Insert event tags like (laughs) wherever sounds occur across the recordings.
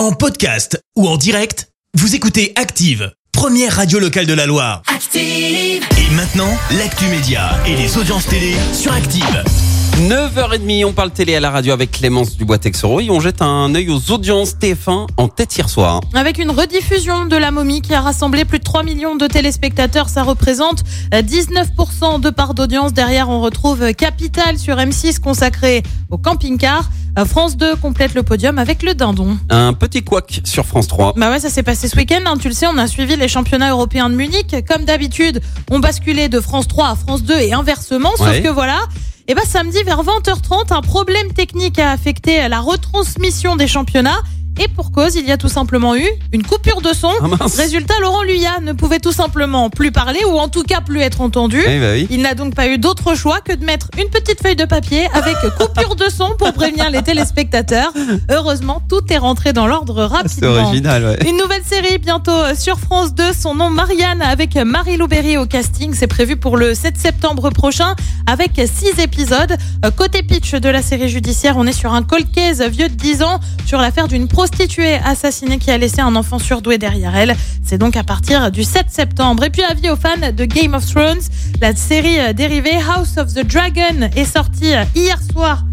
En podcast ou en direct, vous écoutez Active, première radio locale de la Loire. Active. Et maintenant, l'actu média et les audiences télé sur Active. 9h30, on parle télé à la radio avec Clémence Dubois-Texoro et on jette un œil aux audiences TF1 en tête hier soir. Avec une rediffusion de La Momie qui a rassemblé plus de 3 millions de téléspectateurs, ça représente euh, 19% de part d'audience. Derrière, on retrouve Capital sur M6 consacré au camping-car. Euh, France 2 complète le podium avec le dindon. Un petit couac sur France 3. Bah ouais, ça s'est passé ce week-end. hein. Tu le sais, on a suivi les championnats européens de Munich. Comme d'habitude, on basculait de France 3 à France 2 et inversement. Sauf Ouais. que voilà. Et bah samedi vers 20h30, un problème technique a affecté la retransmission des championnats. Et pour cause, il y a tout simplement eu une coupure de son. Ah. Résultat, Laurent Luyat ne pouvait tout simplement plus parler ou en tout cas plus être entendu. Eh oui. Il n'a donc pas eu d'autre choix que de mettre une petite feuille de papier avec (laughs) coupure de son pour prévenir les téléspectateurs. Heureusement, tout est rentré dans l'ordre Ah, C'est rapidement. original, ouais. Une nouvelle série bientôt euh, sur France 2, son nom Marianne avec Marie-Lou Berry au casting. C'est prévu pour le 7 septembre prochain avec 6 épisodes. Euh, Côté pitch de la série judiciaire, on est sur un cold case vieux de 10 ans sur l'affaire d'une prostituée assassinée qui a laissé un enfant surdoué derrière elle. C'est donc à partir du 7 septembre. Et puis avis aux fans de Game of Thrones, la série euh, dérivée House of the Dragon est sortie euh, hier soir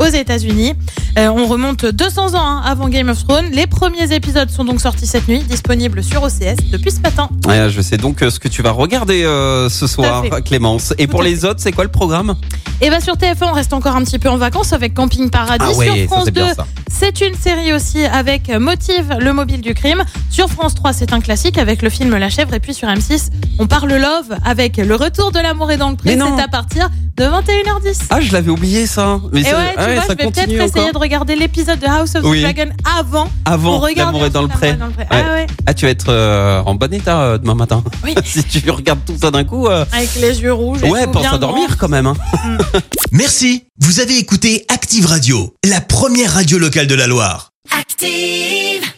aux États-Unis. Euh, on remonte 200 ans hein, avant Game of Thrones. Les premiers épisodes sont donc sortis cette nuit, disponibles sur OCS depuis ce matin. Ouais, je sais donc euh, ce que tu vas regarder euh, ce soir. Clémence. Et Tout pour les autres, c'est quoi le programme? Et bah sur TF1, on reste encore un petit peu en vacances avec Camping Paradis. Ah ouais, sur France c'est 2, bien ça. c'est une série aussi avec Motive, le mobile du crime. Sur France 3, c'est un classique avec le film La chèvre. Et puis sur M6, on parle love avec le retour de l'amour et dans le non. C'est à partir de 21h10. Ah, je l'avais oublié ça. Mais et ça, ouais, tu ah ouais, vois, ça je vais peut-être essayer de regarder l'épisode de House of Oui. the Dragon avant. Avant pour regarder L'amour est dans le pré. L'amour est dans le pré. Ouais. Ah ouais. Ah, tu vas être euh, en bon état euh, demain matin. Oui. (laughs) si tu regardes tout ça d'un coup. euh, Avec les yeux rouges. Ouais, pense bien à dormir grand. quand même. Hein. (laughs) Merci, vous avez écouté Active Radio, la première radio locale de la Loire. Active.